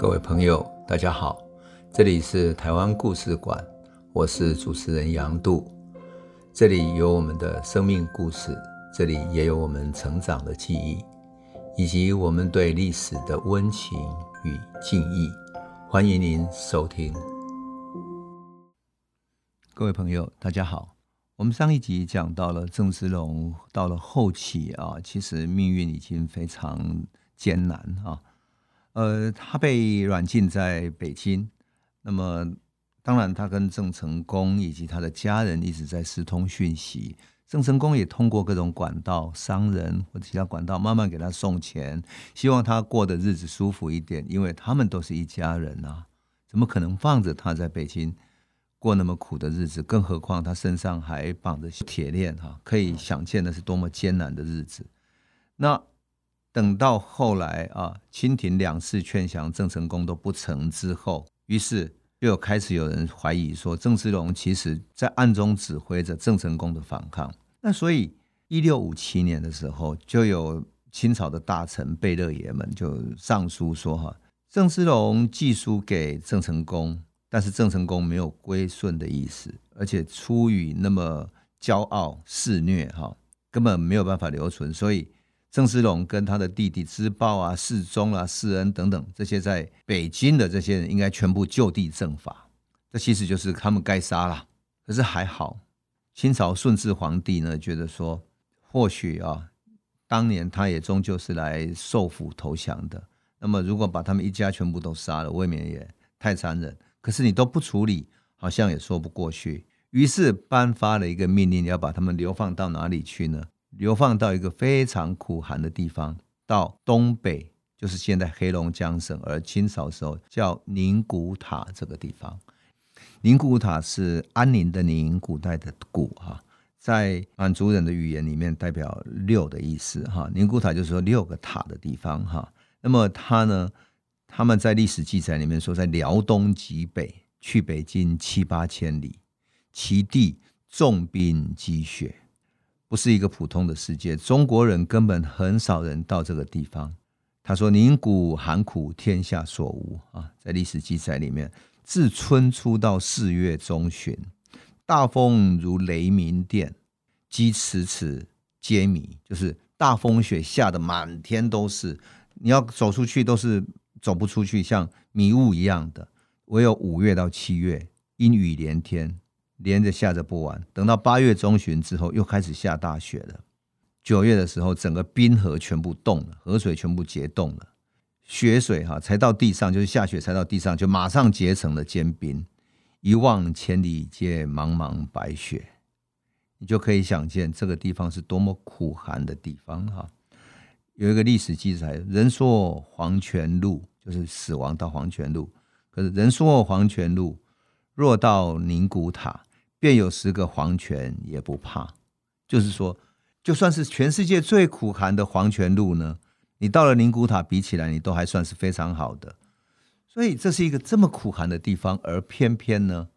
各位朋友，大家好，这里是台湾故事馆，我是主持人杨度，这里有我们的生命故事，这里也有我们成长的记忆，以及我们对历史的温情与敬意。欢迎您收听。各位朋友，大家好，我们上一集讲到了郑芝龙到了后期啊，其实命运已经非常艰难啊。呃，他被软禁在北京，那么当然，他跟郑成功以及他的家人一直在私通讯息。郑成功也通过各种管道、商人或者其他管道，慢慢给他送钱，希望他过的日子舒服一点，因为他们都是一家人啊，怎么可能放着他在北京过那么苦的日子？更何况他身上还绑着铁链，哈，可以想见那是多么艰难的日子。那。等到后来啊，清廷两次劝降郑成功都不成之后，于是又开始有人怀疑说，郑芝龙其实在暗中指挥着郑成功的反抗。那所以，一六五七年的时候，就有清朝的大臣贝勒爷们就上书说：哈，郑芝龙寄书给郑成功，但是郑成功没有归顺的意思，而且出于那么骄傲肆虐，哈，根本没有办法留存，所以。郑芝龙跟他的弟弟芝豹啊、世宗啊、世恩等等这些在北京的这些人，应该全部就地正法。这其实就是他们该杀了。可是还好，清朝顺治皇帝呢，觉得说，或许啊，当年他也终究是来受俘投降的。那么如果把他们一家全部都杀了，未免也太残忍。可是你都不处理，好像也说不过去。于是颁发了一个命令，要把他们流放到哪里去呢？流放到一个非常苦寒的地方，到东北，就是现在黑龙江省，而清朝时候叫宁古塔这个地方。宁古塔是安宁的宁，古代的古哈，在满族人的语言里面代表六的意思哈。宁古塔就是说六个塔的地方哈。那么它呢，他们在历史记载里面说，在辽东极北，去北京七八千里，其地重冰积雪。不是一个普通的世界，中国人根本很少人到这个地方。他说：“宁古寒苦，天下所无啊！”在历史记载里面，自春初到四月中旬，大风如雷鸣电，积尺尺皆迷，就是大风雪下的满天都是，你要走出去都是走不出去，像迷雾一样的。唯有五月到七月，阴雨连天。连着下着不完，等到八月中旬之后，又开始下大雪了。九月的时候，整个冰河全部冻了，河水全部结冻了，雪水哈才到地上，就是下雪才到地上，就马上结成了坚冰。一望千里皆茫茫白雪，你就可以想见这个地方是多么苦寒的地方哈。有一个历史记载，人说黄泉路就是死亡到黄泉路，可是人说黄泉路若到宁古塔。便有十个黄泉也不怕，就是说，就算是全世界最苦寒的黄泉路呢，你到了宁古塔比起来，你都还算是非常好的。所以这是一个这么苦寒的地方，而偏偏呢，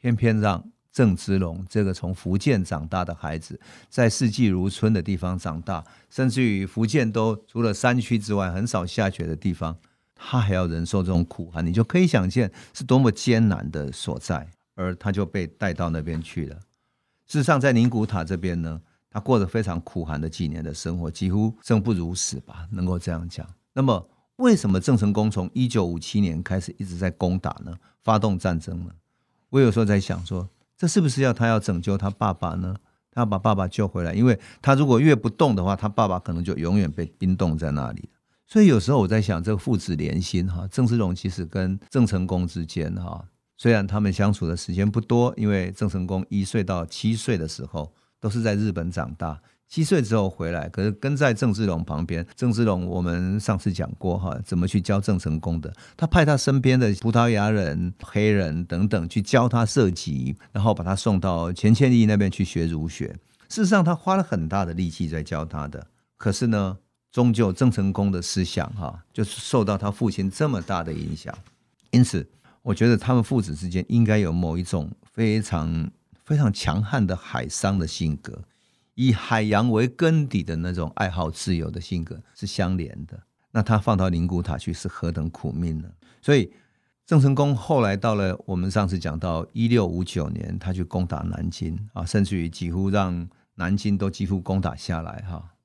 偏偏让郑芝龙这个从福建长大的孩子，在四季如春的地方长大，甚至于福建都除了山区之外很少下雪的地方，他还要忍受这种苦寒，你就可以想见是多么艰难的所在。而他就被带到那边去了。事实上，在宁古塔这边呢，他过着非常苦寒的几年的生活，几乎生不如死吧，能够这样讲。那么，为什么郑成功从一九五七年开始一直在攻打呢？发动战争呢？我有时候在想说，这是不是要他要拯救他爸爸呢？他要把爸爸救回来，因为他如果越不动的话，他爸爸可能就永远被冰冻在那里。所以有时候我在想，这个父子连心哈，郑芝龙其实跟郑成功之间哈。虽然他们相处的时间不多，因为郑成功一岁到七岁的时候都是在日本长大，七岁之后回来，可是跟在郑芝龙旁边。郑芝龙我们上次讲过哈，怎么去教郑成功的？他派他身边的葡萄牙人、黑人等等去教他射击，然后把他送到钱谦益那边去学儒学。事实上，他花了很大的力气在教他的。可是呢，终究郑成功的思想哈，就是受到他父亲这么大的影响，因此。我觉得他们父子之间应该有某一种非常非常强悍的海商的性格，以海洋为根底的那种爱好自由的性格是相连的。那他放到宁古塔去是何等苦命呢？所以郑成功后来到了我们上次讲到一六五九年，他去攻打南京啊，甚至于几乎让南京都几乎攻打下来哈。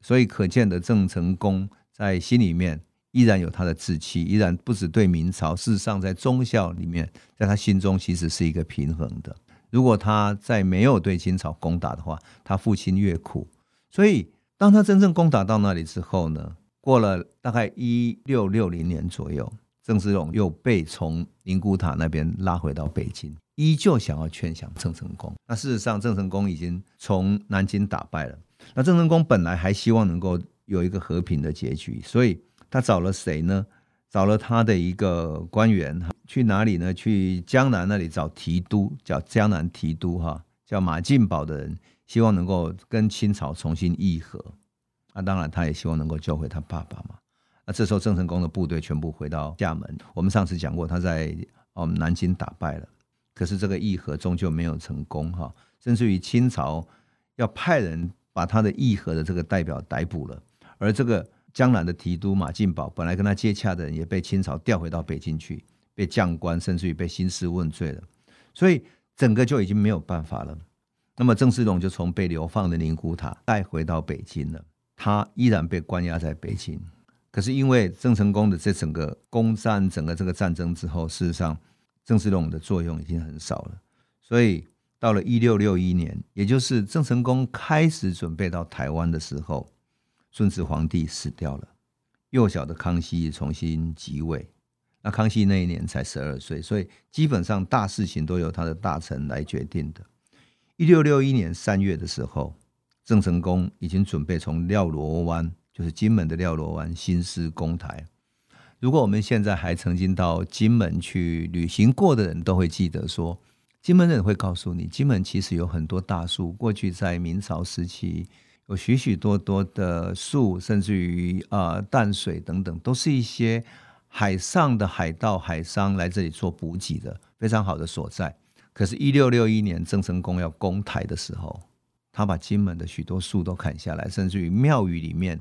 所以可见的郑成功在心里面依然有他的志气，依然不止对明朝，事实上在忠孝里面，在他心中其实是一个平衡的。如果他在没有对清朝攻打的话，他父亲越苦。所以当他真正攻打到那里之后呢，过了大概一六六零年左右，郑芝龙又被从宁古塔那边拉回到北京，依旧想要劝降郑成功。那事实上，郑成功已经从南京打败了。那郑成功本来还希望能够有一个和平的结局，所以他找了谁呢？找了他的一个官员，去哪里呢？去江南那里找提督，叫江南提督哈，叫马进宝的人，希望能够跟清朝重新议和。那当然，他也希望能够救回他爸爸嘛。那这时候，郑成功的部队全部回到厦门。我们上次讲过，他在我们南京打败了，可是这个议和终究没有成功哈。甚至于清朝要派人把他的议和的这个代表逮捕了，而这个。江南的提督马进宝本来跟他接洽的人也被清朝调回到北京去，被降官，甚至于被兴师问罪了，所以整个就已经没有办法了。那么郑芝龙就从被流放的宁古塔带回到北京了，他依然被关押在北京。可是因为郑成功的这整个攻占整个这个战争之后，事实上郑芝龙的作用已经很少了，所以到了一六六一年，也就是郑成功开始准备到台湾的时候。顺治皇帝死掉了，幼小的康熙重新即位。那康熙那一年才十二岁，所以基本上大事情都由他的大臣来决定的。一六六一年三月的时候，郑成功已经准备从廖罗湾，就是金门的廖罗湾，兴师攻台。如果我们现在还曾经到金门去旅行过的人，都会记得说，金门人会告诉你，金门其实有很多大树，过去在明朝时期。有许许多多的树，甚至于啊淡水等等，都是一些海上的海盗、海商来这里做补给的非常好的所在。可是，一六六一年郑成功要攻台的时候，他把金门的许多树都砍下来，甚至于庙宇里面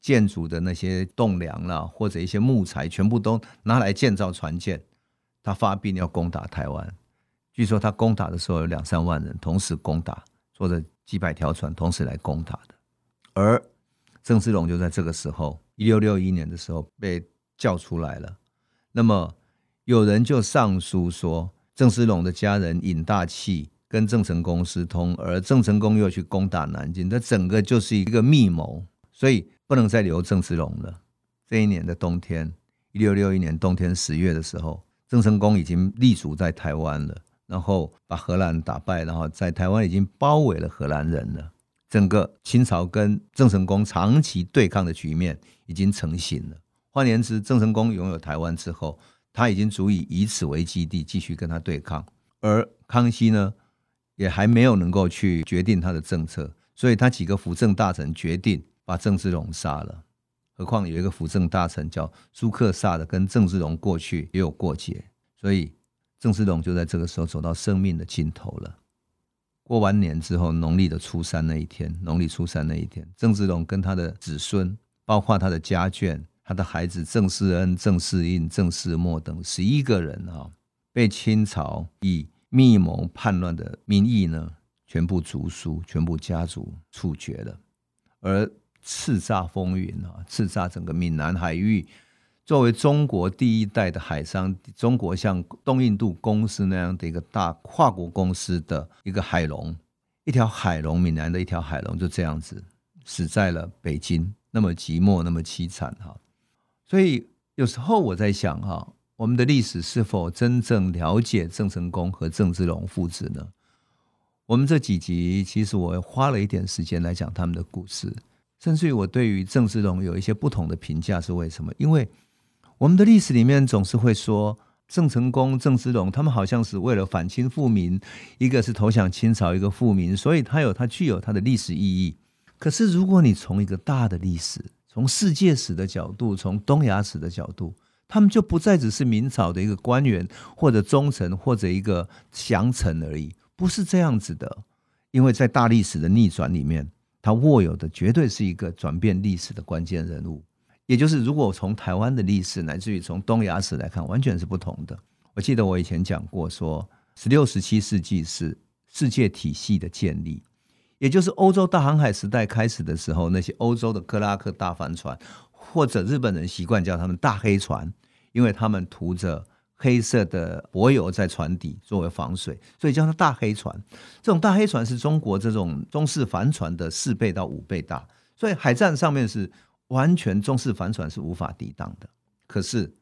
建筑的那些栋梁啦，或者一些木材，全部都拿来建造船舰。他发兵要攻打台湾，据说他攻打的时候有两三万人同时攻打，坐着。几百条船同时来攻打的，而郑芝龙就在这个时候，一六六一年的时候被叫出来了。那么有人就上书说，郑芝龙的家人尹大器跟郑成功私通，而郑成功又去攻打南京，这整个就是一个密谋，所以不能再留郑芝龙了。这一年的冬天，一六六一年冬天十月的时候，郑成功已经立足在台湾了。然后把荷兰打败，然后在台湾已经包围了荷兰人了。整个清朝跟郑成功长期对抗的局面已经成型了。换言之，郑成功拥有台湾之后，他已经足以以此为基地继续跟他对抗。而康熙呢，也还没有能够去决定他的政策，所以他几个辅政大臣决定把郑芝龙杀了。何况有一个辅政大臣叫苏克萨的，跟郑芝龙过去也有过节，所以。郑芝龙就在这个时候走到生命的尽头了。过完年之后，农历的初三那一天，农历初三那一天，郑芝龙跟他的子孙，包括他的家眷、他的孩子郑世恩、郑世印、郑世默等十一个人啊，被清朝以密谋叛乱的名义呢，全部逐书，全部家族处决了，而叱咤风云啊，叱咤整个闽南海域。作为中国第一代的海商，中国像东印度公司那样的一个大跨国公司的一个海龙，一条海龙，闽南的一条海龙就这样子死在了北京，那么寂寞，那么凄惨哈。所以有时候我在想哈，我们的历史是否真正了解郑成功和郑芝龙父子呢？我们这几集其实我花了一点时间来讲他们的故事，甚至于我对于郑芝龙有一些不同的评价，是为什么？因为我们的历史里面总是会说郑成功、郑芝龙，他们好像是为了反清复明，一个是投降清朝，一个复明，所以他有他具有他的历史意义。可是如果你从一个大的历史，从世界史的角度，从东亚史的角度，他们就不再只是明朝的一个官员或者忠臣或者一个降臣而已，不是这样子的。因为在大历史的逆转里面，他握有的绝对是一个转变历史的关键人物。也就是如果从台湾的历史乃至于从东亚史来看，完全是不同的。我记得我以前讲过说，十六、十七世纪是世界体系的建立，也就是欧洲大航海时代开始的时候，那些欧洲的克拉克大帆船，或者日本人习惯叫他们大黑船，因为他们涂着黑色的柏油在船底作为防水，所以叫它大黑船。这种大黑船是中国这种中式帆船的四倍到五倍大，所以海战上面是完全中式帆船是无法抵挡的。可是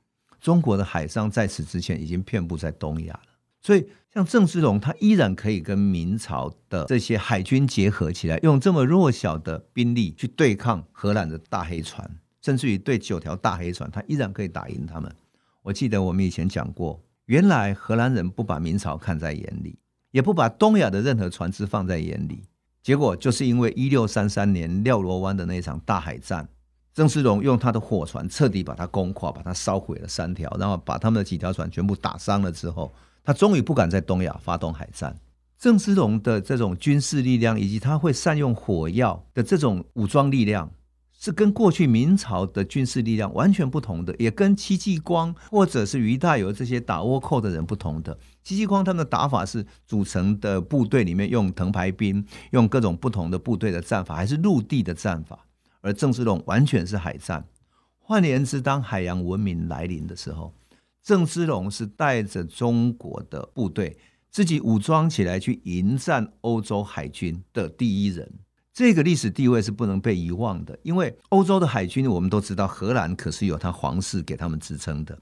中国的海商在此之前已经遍布在东亚了，所以像郑芝龙，他依然可以跟明朝的这些海军结合起来，用这么弱小的兵力去对抗荷兰的大黑船，甚至于对九条大黑船，他依然可以打赢他们。我记得我们以前讲过，原来荷兰人不把明朝看在眼里，也不把东亚的任何船只放在眼里，结果就是因为一六三三年廖罗湾的那场大海战。郑芝龙用他的火船彻底把它攻垮，把它烧毁了三条，然后把他们的几条船全部打伤了之后，他终于不敢在东亚发动海战。郑芝龙的这种军事力量，以及他会善用火药的这种武装力量，是跟过去明朝的军事力量完全不同的，也跟戚继光或者是俞大猷这些打倭寇的人不同的。戚继光他们的打法是组成的部队里面用藤牌兵，用各种不同的部队的战法，还是陆地的战法。而郑芝龙完全是海战，换言之，当海洋文明来临的时候，郑芝龙是带着中国的部队自己武装起来去迎战欧洲海军的第一人。这个历史地位是不能被遗忘的，因为欧洲的海军我们都知道，荷兰可是有他皇室给他们支撑的，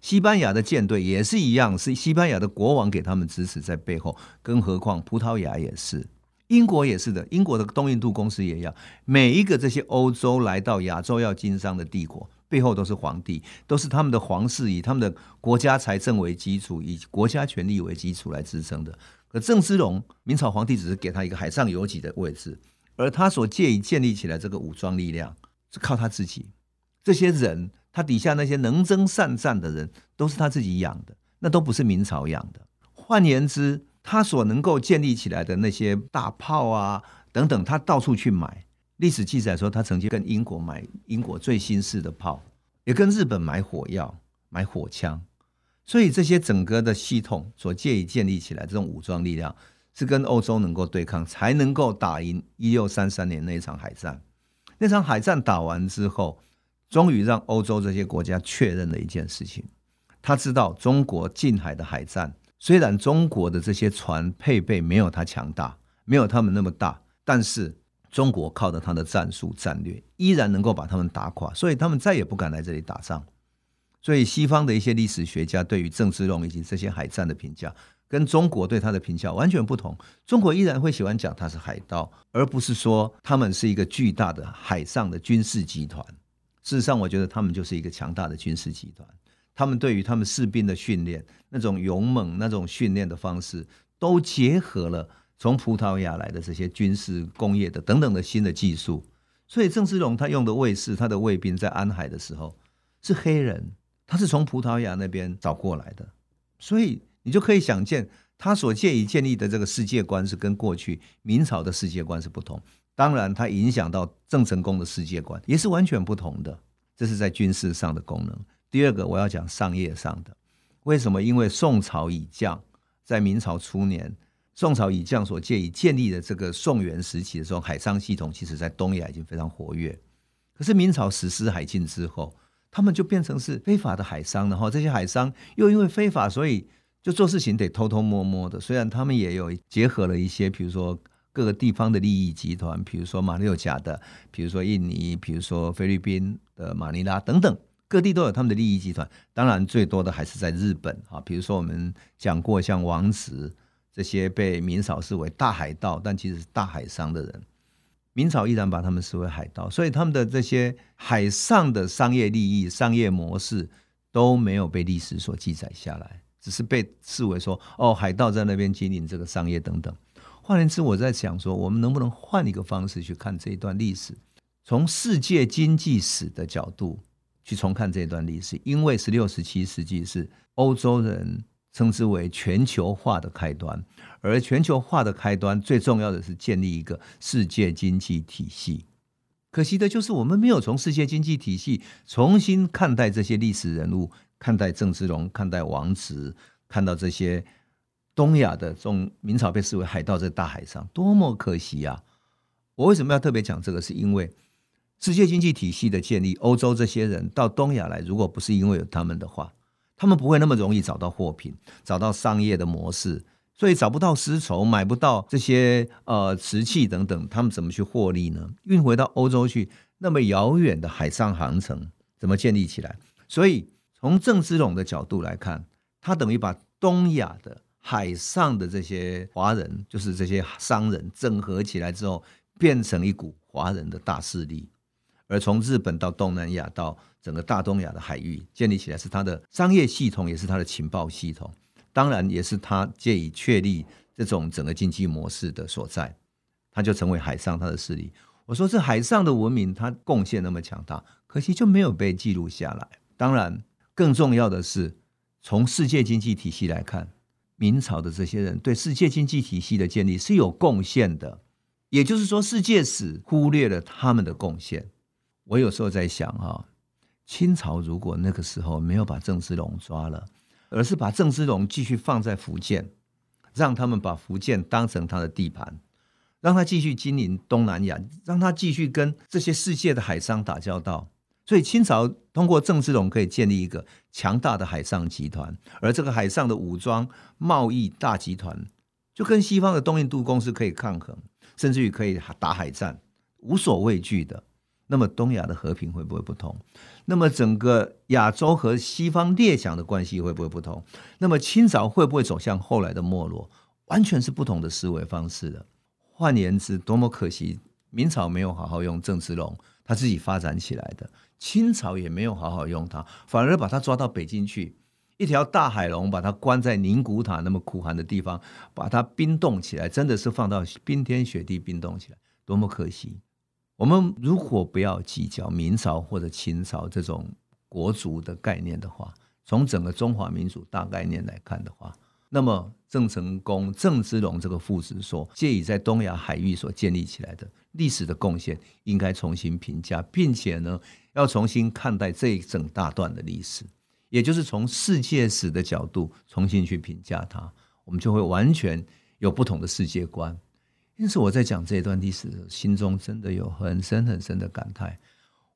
西班牙的舰队也是一样，是西班牙的国王给他们支持在背后，更何况葡萄牙也是。英国也是的，英国的东印度公司也一样。每一个这些欧洲来到亚洲要经商的帝国，背后都是皇帝，都是他们的皇室以他们的国家财政为基础，以国家权力为基础来支撑的。可郑芝龙，明朝皇帝只是给他一个海上游击的位置，而他所借以建立起来这个武装力量，是靠他自己。这些人，他底下那些能征善战的人，都是他自己养的，那都不是明朝养的。换言之，他所能够建立起来的那些大炮啊等等，他到处去买。历史记载说，他曾经跟英国买英国最新式的炮，也跟日本买火药、买火枪。所以这些整个的系统所借以建立起来这种武装力量，是跟欧洲能够对抗，才能够打赢一六三三年那一场海战。那场海战打完之后，终于让欧洲这些国家确认了一件事情：他知道中国近海的海战。虽然中国的这些船配备没有它强大，没有他们那么大，但是中国靠着他的战术战略，依然能够把他们打垮，所以他们再也不敢来这里打仗。所以西方的一些历史学家对于郑芝龙以及这些海战的评价，跟中国对他的评价完全不同。中国依然会喜欢讲他是海盗，而不是说他们是一个巨大的海上的军事集团。事实上，我觉得他们就是一个强大的军事集团。他们对于他们士兵的训练，那种勇猛、那种训练的方式，都结合了从葡萄牙来的这些军事工业的等等的新的技术。所以郑芝龙他用的卫士，他的卫兵在安海的时候是黑人，他是从葡萄牙那边找过来的。所以你就可以想见，他所建以建立的这个世界观是跟过去明朝的世界观是不同。当然，他影响到郑成功的世界观也是完全不同的。这是在军事上的功能。第二个我要讲商业上的，为什么？因为宋朝以降，在明朝初年，宋朝以降所借以建立的这个宋元时期的时候，海商系统其实在东亚已经非常活跃。可是明朝实施海禁之后，他们就变成是非法的海商，然后这些海商又因为非法，所以就做事情得偷偷摸摸的。虽然他们也有结合了一些，比如说各个地方的利益集团，比如说马六甲的，比如说印尼，比如说菲律宾的马尼拉等等。各地都有他们的利益集团，当然最多的还是在日本啊。比如说我们讲过，像王子这些被明朝视为大海盗，但其实是大海商的人，明朝依然把他们视为海盗，所以他们的这些海上的商业利益、商业模式都没有被历史所记载下来，只是被视为说哦，海盗在那边经营这个商业等等。换言之，我在想说，我们能不能换一个方式去看这一段历史，从世界经济史的角度。去重看这段历史，因为十六、十七世纪是欧洲人称之为全球化的开端，而全球化的开端最重要的是建立一个世界经济体系。可惜的就是我们没有从世界经济体系重新看待这些历史人物，看待郑芝龙，看待王直，看到这些东亚的这种明朝被视为海盗在大海上，多么可惜啊！我为什么要特别讲这个？是因为世界经济体系的建立，欧洲这些人到东亚来，如果不是因为有他们的话，他们不会那么容易找到货品，找到商业的模式。所以找不到丝绸，买不到这些呃瓷器等等，他们怎么去获利呢？运回到欧洲去，那么遥远的海上航程怎么建立起来？所以从郑芝龙的角度来看，他等于把东亚的海上的这些华人，就是这些商人整合起来之后，变成一股华人的大势力。而从日本到东南亚到整个大东亚的海域建立起来，是它的商业系统，也是它的情报系统。当然，也是它借以确立这种整个经济模式的所在，它就成为海上它的势力。我说这海上的文明，它贡献那么强大，可惜就没有被记录下来。当然，更重要的是，从世界经济体系来看，明朝的这些人对世界经济体系的建立是有贡献的。也就是说，世界史忽略了他们的贡献。我有时候在想啊，清朝如果那个时候没有把郑芝龙抓了。而是把郑芝龙继续放在福建，让他们把福建当成他的地盘，让他继续经营东南亚，让他继续跟这些世界的海商打交道。所以清朝通过郑芝龙可以建立一个强大的海上集团，而这个海上的武装贸易大集团就跟西方的东印度公司可以抗衡，甚至于可以打海战，无所畏惧的。那么东亚的和平会不会不同？那么整个亚洲和西方列强的关系会不会不同？那么清朝会不会走向后来的没落？完全是不同的思维方式的。换言之，多么可惜，明朝没有好好用郑芝龙，他自己发展起来的；清朝也没有好好用他，反而把他抓到北京去，一条大海龙把他关在宁古塔那么苦寒的地方，把他冰冻起来，真的是放到冰天雪地冰冻起来，多么可惜。我们如果不要计较明朝或者清朝这种国族的概念的话，从整个中华民族大概念来看的话，那么郑成功、郑芝龙这个父子所借以在东亚海域所建立起来的历史的贡献，应该重新评价，并且呢，要重新看待这一整大段的历史，也就是从世界史的角度重新去评价它，我们就会完全有不同的世界观。因此，我在讲这一段历史，心中真的有很深很深的感慨。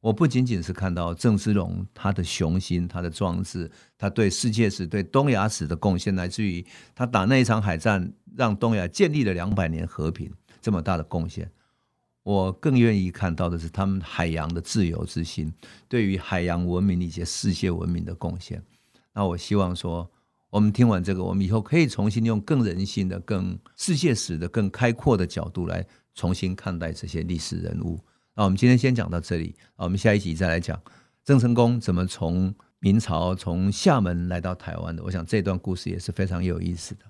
我不仅仅是看到郑芝龙他的雄心、他的壮志，他对世界史、对东亚史的贡献，来自于他打那一场海战，让东亚建立了两百年和平这么大的贡献。我更愿意看到的是他们海洋的自由之心，对于海洋文明以及世界文明的贡献。那我希望说。我们听完这个，我们以后可以重新用更人性的、更世界史的、更开阔的角度来重新看待这些历史人物。那我们今天先讲到这里，我们下一集再来讲郑成功怎么从明朝从厦门来到台湾的。我想这段故事也是非常有意思的。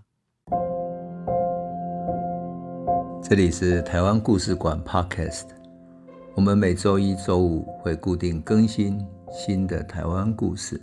这里是台湾故事馆 Podcast，我们每周一、周五会固定更新新的台湾故事。